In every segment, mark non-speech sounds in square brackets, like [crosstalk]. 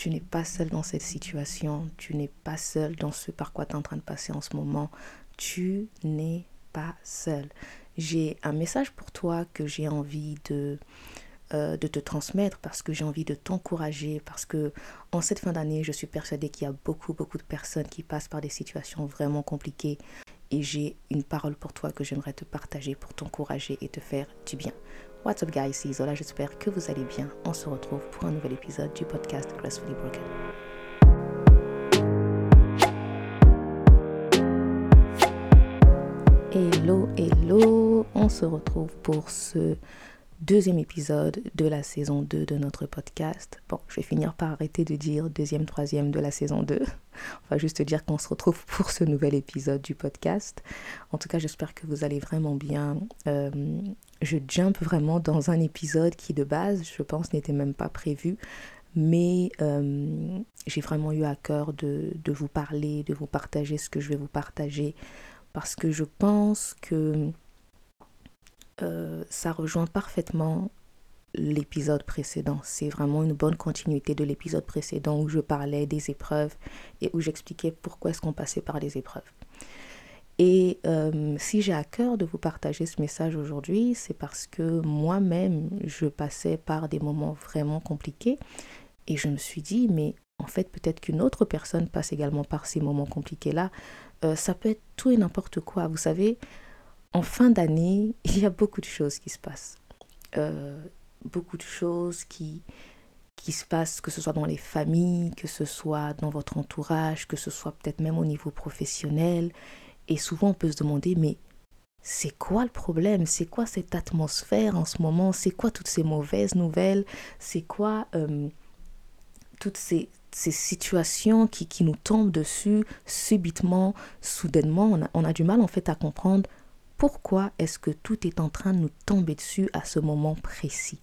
tu n'es pas seul dans cette situation, tu n'es pas seul dans ce par quoi tu es en train de passer en ce moment. Tu n'es pas seul. J'ai un message pour toi que j'ai envie de, euh, de te transmettre parce que j'ai envie de t'encourager parce que en cette fin d'année, je suis persuadée qu'il y a beaucoup beaucoup de personnes qui passent par des situations vraiment compliquées et j'ai une parole pour toi que j'aimerais te partager pour t'encourager et te faire du bien. What's up guys, c'est Isola, j'espère que vous allez bien. On se retrouve pour un nouvel épisode du podcast Gracefully Broken. Hello, hello, on se retrouve pour ce deuxième épisode de la saison 2 de notre podcast. Bon, je vais finir par arrêter de dire deuxième, troisième de la saison 2. On va juste dire qu'on se retrouve pour ce nouvel épisode du podcast. En tout cas, j'espère que vous allez vraiment bien. Euh, je jump vraiment dans un épisode qui de base, je pense, n'était même pas prévu. Mais euh, j'ai vraiment eu à cœur de, vous parler, de vous partager ce que je vais vous partager. Parce que je pense que euh, ça rejoint parfaitement l'épisode précédent. C'est vraiment une bonne continuité de l'épisode précédent où je parlais des épreuves et où j'expliquais pourquoi est-ce qu'on passait par les épreuves. Et euh, si j'ai à cœur de vous partager ce message aujourd'hui, c'est parce que moi-même, je passais par des moments vraiment compliqués et je me suis dit, mais en fait, peut-être qu'une autre personne passe également par ces moments compliqués-là. Euh, ça peut être tout et n'importe quoi. Vous savez, en fin d'année, [laughs] il y a beaucoup de choses qui se passent. Euh, beaucoup de choses qui, qui se passent, que ce soit dans les familles, que ce soit dans votre entourage, que ce soit peut-être même au niveau professionnel. Et souvent, on peut se demander, mais c'est quoi le problème? C'est quoi cette atmosphère en ce moment? C'est quoi toutes ces mauvaises nouvelles? C'est quoi euh, toutes ces, ces situations qui, qui, nous tombent dessus subitement, soudainement? On a, on a du mal en fait à comprendre pourquoi est-ce que tout est en train de nous tomber dessus à ce moment précis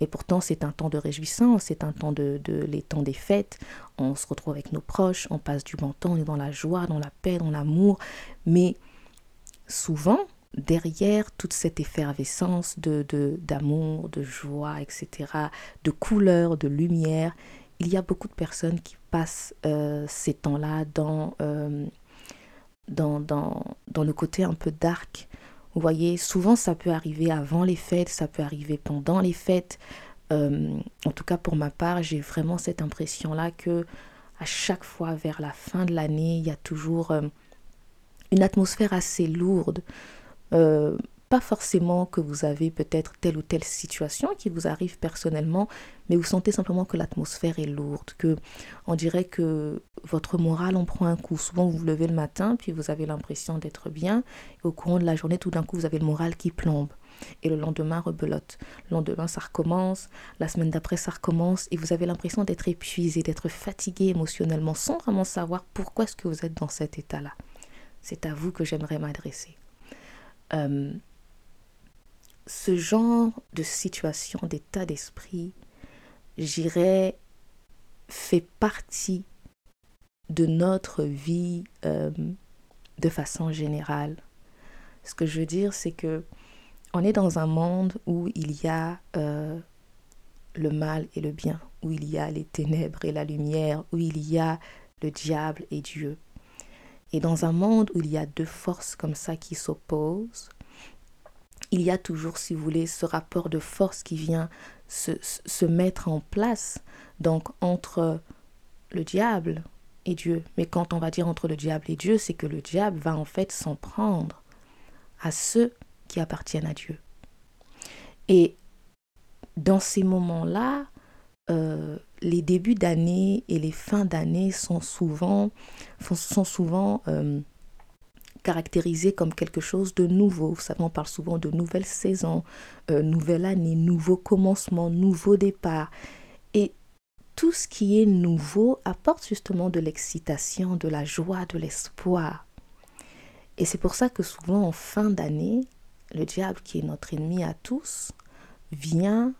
et pourtant, c'est un temps de réjouissance, c'est un temps de, les temps des fêtes. On se retrouve avec nos proches, on passe du bon temps, on est dans la joie, dans la paix, dans l'amour. Mais souvent, derrière toute cette effervescence de d'amour, de, joie, etc., de couleurs, de lumière, il y a beaucoup de personnes qui passent euh, ces temps-là dans euh, dans, dans, dans le côté un peu dark. Vous voyez, souvent ça peut arriver avant les fêtes, ça peut arriver pendant les fêtes. Euh, en tout cas, pour ma part, j'ai vraiment cette impression-là que à chaque fois vers la fin de l'année, il y a toujours euh, une atmosphère assez lourde. Euh, pas forcément que vous avez peut-être telle ou telle situation qui vous arrive personnellement, mais vous sentez simplement que l'atmosphère est lourde, que on dirait que votre morale en prend un coup. Souvent vous vous levez le matin, puis vous avez l'impression d'être bien, au courant de la journée, tout d'un coup, vous avez le moral qui plombe. Et le lendemain, rebelote. Le lendemain, ça recommence. La semaine d'après, ça recommence. Et vous avez l'impression d'être épuisé, d'être fatigué émotionnellement, sans vraiment savoir pourquoi est-ce que vous êtes dans cet état-là. C'est à vous que j'aimerais m'adresser. Euh, ce genre de situation, d'état d'esprit, j'irais, fait partie de notre vie euh, de façon générale. Ce que je veux dire, c'est que on est dans un monde où il y a euh, le mal et le bien, où il y a les ténèbres et la lumière, où il y a le diable et Dieu. Et dans un monde où il y a deux forces comme ça qui s'opposent, il y a toujours, si vous voulez, ce rapport de force qui vient se, se mettre en place, donc entre le diable et Dieu. Mais quand on va dire entre le diable et Dieu, c'est que le diable va en fait s'en prendre à ceux qui appartiennent à Dieu. Et dans ces moments-là, euh, les débuts d'année et les fins d'année sont souvent, sont souvent euh, caractérisé comme quelque chose de nouveau. Vous savez, on parle souvent de nouvelle saison, euh, nouvelle année, nouveau commencement, nouveau départ. Et tout ce qui est nouveau apporte justement de l'excitation, de la joie, de l'espoir. Et c'est pour ça que souvent en fin d'année, le diable, qui est notre ennemi à tous, vient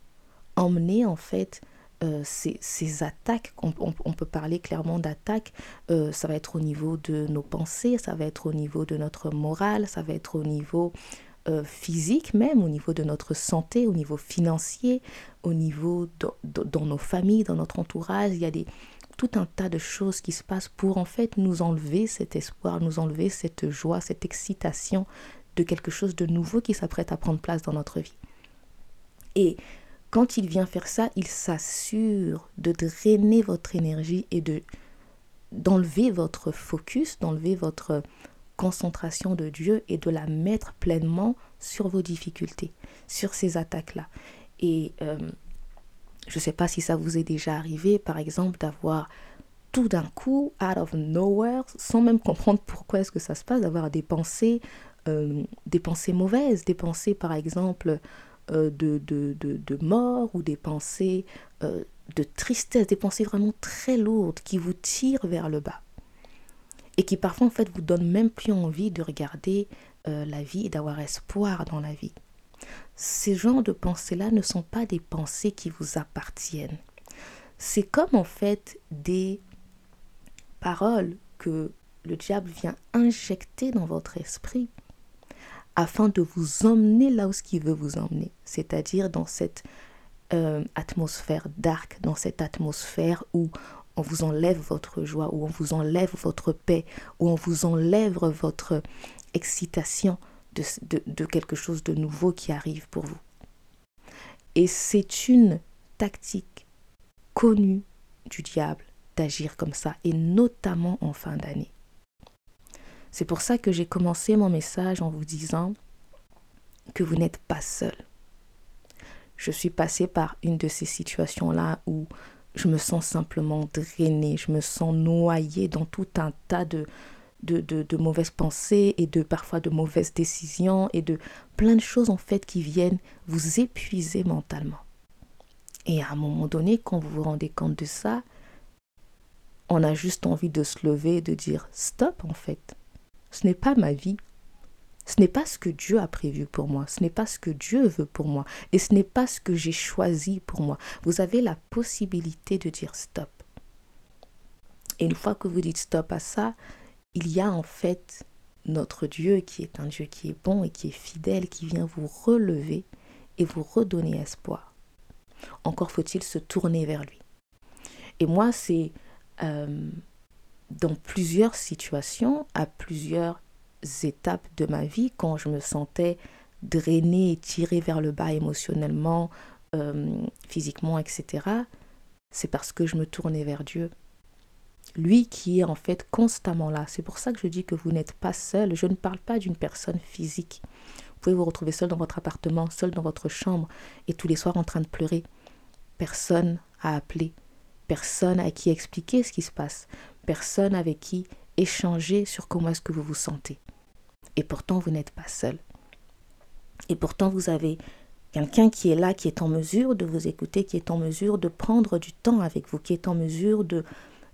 emmener en fait euh, ces, attaques, on, peut parler clairement d'attaques, euh, ça va être au niveau de nos pensées, ça va être au niveau de notre morale, ça va être au niveau euh, physique même, au niveau de notre santé, au niveau financier, au niveau dans nos familles, dans notre entourage. Il y a des, tout un tas de choses qui se passent pour en fait nous enlever cet espoir, nous enlever cette joie, cette excitation de quelque chose de nouveau qui s'apprête à prendre place dans notre vie. Et quand il vient faire ça, il s'assure de drainer votre énergie et de d'enlever votre focus, d'enlever votre concentration de Dieu et de la mettre pleinement sur vos difficultés, sur ces attaques-là. Et euh, je ne sais pas si ça vous est déjà arrivé, par exemple, d'avoir tout d'un coup, out of nowhere, sans même comprendre pourquoi est-ce que ça se passe, d'avoir des pensées, euh, des pensées mauvaises, des pensées, par exemple, euh, de, de, de, mort ou des pensées de tristesse, des pensées vraiment très lourdes qui vous tirent vers le bas et qui parfois en fait vous donnent même plus envie de regarder euh, la vie et d'avoir espoir dans la vie. Ces genres de pensées-là ne sont pas des pensées qui vous appartiennent. C'est comme en fait des paroles que le diable vient injecter dans votre esprit afin de vous emmener là où ce qu'il veut vous emmener, c'est-à-dire dans cette euh, atmosphère dark, dans cette atmosphère où on vous enlève votre joie, où on vous enlève votre paix, où on vous enlève votre excitation de, quelque chose de nouveau qui arrive pour vous. Et c'est une tactique connue du diable d'agir comme ça, et notamment en fin d'année. C'est pour ça que j'ai commencé mon message en vous disant que vous n'êtes pas seul. Je suis passée par une de ces situations-là où je me sens simplement drainée, je me sens noyée dans tout un tas de, mauvaises pensées et de parfois de mauvaises décisions et de plein de choses en fait qui viennent vous épuiser mentalement. Et à un moment donné, quand vous vous rendez compte de ça, on a juste envie de se lever et de dire stop en fait. Ce n'est pas ma vie. Ce n'est pas ce que Dieu a prévu pour moi, ce n'est pas ce que Dieu veut pour moi, et ce n'est pas ce que j'ai choisi pour moi. Vous avez la possibilité de dire stop. Et une fois que vous dites stop à ça, il y a en fait notre Dieu qui est un Dieu qui est bon et qui est fidèle, qui vient vous relever et vous redonner espoir. Encore faut-il se tourner vers lui. Et moi, c'est euh, dans plusieurs situations, à plusieurs étapes de ma vie, quand je me sentais drainée et tirée vers le bas émotionnellement, euh, physiquement, etc., c'est parce que je me tournais vers Dieu. Lui qui est en fait constamment là. C'est pour ça que je dis que vous n'êtes pas seul. Je ne parle pas d'une personne physique. Vous pouvez vous retrouver seul dans votre appartement, seul dans votre chambre et tous les soirs en train de pleurer. Personne à appeler, personne à qui expliquer ce qui se passe, personne avec qui échanger sur comment est-ce que vous vous sentez. Et pourtant, vous n'êtes pas seul. Et pourtant, vous avez quelqu'un qui est là, qui est en mesure de vous écouter, qui est en mesure de prendre du temps avec vous, qui est en mesure de,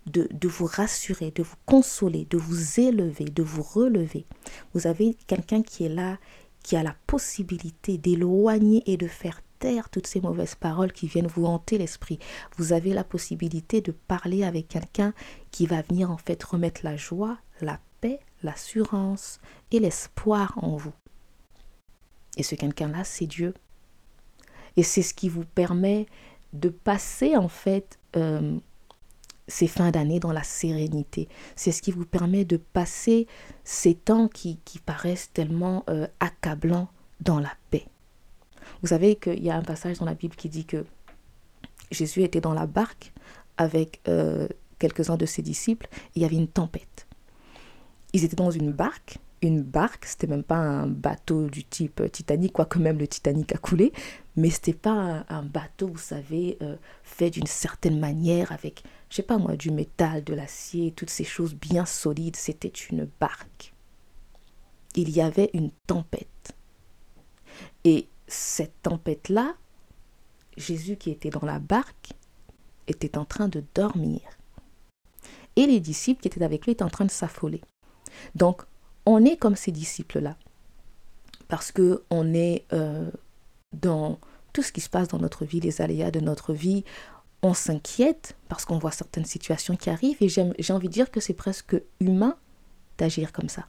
de, de, vous rassurer, de vous consoler, de vous élever, de vous relever. Vous avez quelqu'un qui est là, qui a la possibilité d'éloigner et de faire toutes ces mauvaises paroles qui viennent vous hanter l'esprit. Vous avez la possibilité de parler avec quelqu'un qui va venir en fait remettre la joie, la paix, l'assurance et l'espoir en vous. Et ce quelqu'un-là, c'est Dieu. Et c'est ce qui vous permet de passer en fait euh, ces fins d'année dans la sérénité. C'est ce qui vous permet de passer ces temps qui, paraissent tellement euh, accablants dans la paix. Vous savez qu'il y a un passage dans la Bible qui dit que Jésus était dans la barque avec euh, quelques-uns de ses disciples il y avait une tempête ils étaient dans une barque. Une barque, c'était même pas un bateau du type Titanic, quoique même le Titanic a coulé, mais c'était pas un, bateau, vous savez, euh, fait d'une certaine manière avec, je sais pas moi, du métal, de l'acier, toutes ces choses bien solides. C'était une barque. Il y avait une tempête. Et cette tempête-là, Jésus qui était dans la barque était en train de dormir. Et les disciples qui étaient avec lui étaient en train de s'affoler. Donc, on est comme ces disciples-là, parce que on est euh, dans tout ce qui se passe dans notre vie, les aléas de notre vie. On s'inquiète parce qu'on voit certaines situations qui arrivent et j'ai envie de dire que c'est presque humain d'agir comme ça.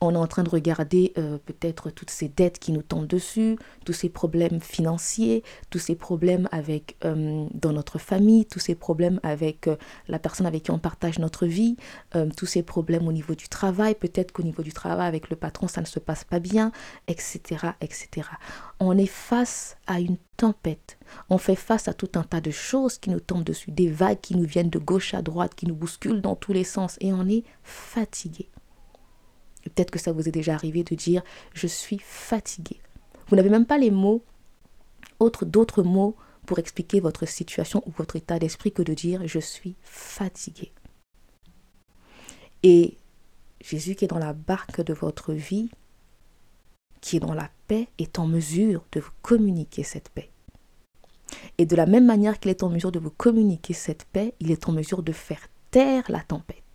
On est en train de regarder euh, peut-être toutes ces dettes qui nous tombent dessus, tous ces problèmes financiers, tous ces problèmes avec euh, dans notre famille, tous ces problèmes avec euh, la personne avec qui on partage notre vie, tous ces problèmes au niveau du travail, peut-être qu'au niveau du travail avec le patron ça ne se passe pas bien, etc., etc. On est face à une tempête, on fait face à tout un tas de choses qui nous tombent dessus, des vagues qui nous viennent de gauche à droite, qui nous bousculent dans tous les sens et on est fatigué peut-être que ça vous est déjà arrivé de dire je suis fatigué. Vous n'avez même pas les mots, autres d'autres mots pour expliquer votre situation ou votre état d'esprit que de dire je suis fatigué. Et Jésus qui est dans la barque de votre vie, qui est dans la paix, est en mesure de vous communiquer cette paix. Et de la même manière qu'il est en mesure de vous communiquer cette paix, il est en mesure de faire taire la tempête.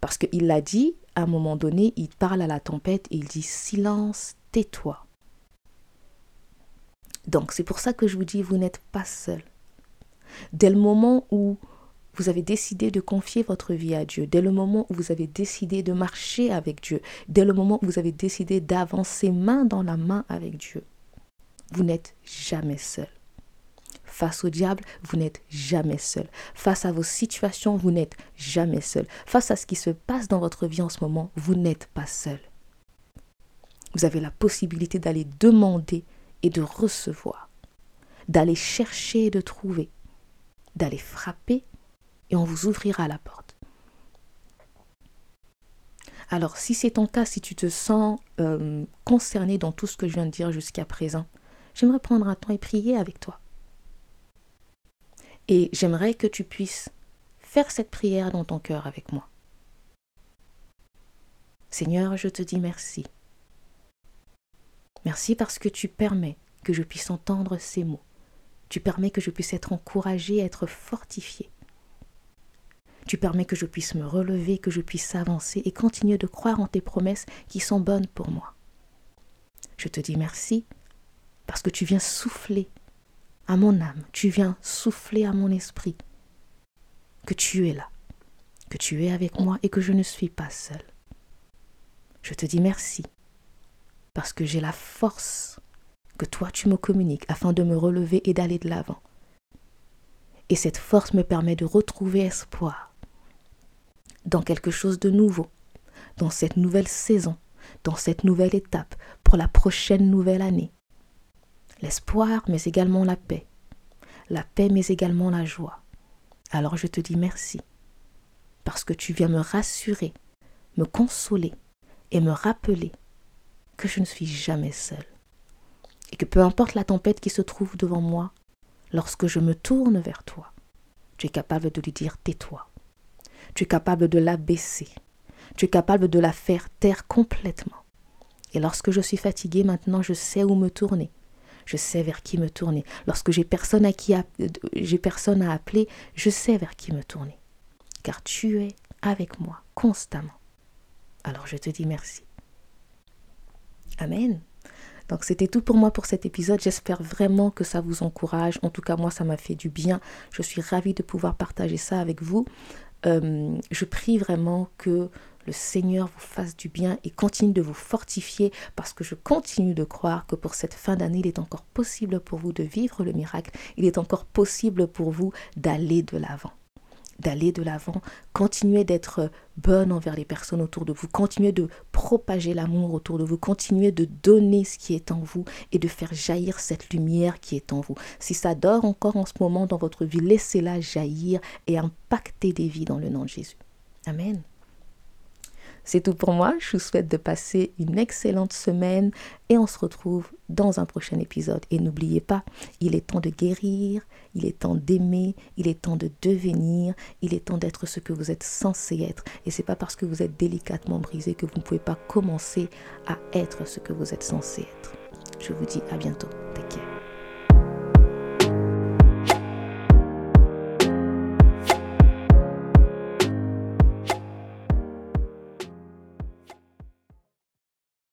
Parce qu'il l'a dit, à un moment donné, il parle à la tempête et il dit silence, tais-toi. Donc c'est pour ça que je vous dis, vous n'êtes pas seul. Dès le moment où vous avez décidé de confier votre vie à Dieu, dès le moment où vous avez décidé de marcher avec Dieu, dès le moment où vous avez décidé d'avancer main dans la main avec Dieu, vous n'êtes jamais seul. Face au diable, vous n'êtes jamais seul. Face à vos situations, vous n'êtes jamais seul. Face à ce qui se passe dans votre vie en ce moment, vous n'êtes pas seul. Vous avez la possibilité d'aller demander et de recevoir, d'aller chercher et de trouver, d'aller frapper et on vous ouvrira la porte. Alors si c'est ton cas, si tu te sens euh, concerné dans tout ce que je viens de dire jusqu'à présent, j'aimerais prendre un temps et prier avec toi. Et j'aimerais que tu puisses faire cette prière dans ton cœur avec moi. Seigneur, je te dis merci. Merci parce que tu permets que je puisse entendre ces mots. Tu permets que je puisse être encouragé, être fortifié. Tu permets que je puisse me relever, que je puisse avancer et continuer de croire en tes promesses qui sont bonnes pour moi. Je te dis merci parce que tu viens souffler à mon âme, tu viens souffler à mon esprit que tu es là, que tu es avec moi et que je ne suis pas seul. Je te dis merci parce que j'ai la force que toi tu me communiques afin de me relever et d'aller de l'avant. Et cette force me permet de retrouver espoir dans quelque chose de nouveau, dans cette nouvelle saison, dans cette nouvelle étape, pour la prochaine nouvelle année l'espoir, mais également la paix. La paix, mais également la joie. Alors je te dis merci, parce que tu viens me rassurer, me consoler et me rappeler que je ne suis jamais seule. Et que peu importe la tempête qui se trouve devant moi, lorsque je me tourne vers toi, tu es capable de lui dire tais-toi. Tu es capable de la baisser. Tu es capable de la faire taire complètement. Et lorsque je suis fatiguée maintenant, je sais où me tourner je sais vers qui me tourner. Lorsque j'ai personne à j'ai personne à appeler, je sais vers qui me tourner. Car tu es avec moi constamment. Alors je te dis merci. Amen. Donc c'était tout pour moi pour cet épisode. J'espère vraiment que ça vous encourage. En tout cas, moi, ça m'a fait du bien. Je suis ravie de pouvoir partager ça avec vous. Euh, je prie vraiment que le Seigneur vous fasse du bien et continue de vous fortifier parce que je continue de croire que pour cette fin d'année, il est encore possible pour vous de vivre le miracle. Il est encore possible pour vous d'aller de l'avant d'aller de l'avant, continuez d'être bonne envers les personnes autour de vous, continuez de propager l'amour autour de vous, continuez de donner ce qui est en vous et de faire jaillir cette lumière qui est en vous. Si ça dort encore en ce moment dans votre vie, laissez-la jaillir et impacter des vies dans le nom de Jésus. Amen. C'est tout pour moi. Je vous souhaite de passer une excellente semaine et on se retrouve dans un prochain épisode. Et n'oubliez pas, il est temps de guérir, il est temps d'aimer, il est temps de devenir, il est temps d'être ce que vous êtes censé être. Et c'est pas parce que vous êtes délicatement brisé que vous ne pouvez pas commencer à être ce que vous êtes censé être. Je vous dis à bientôt. Take care.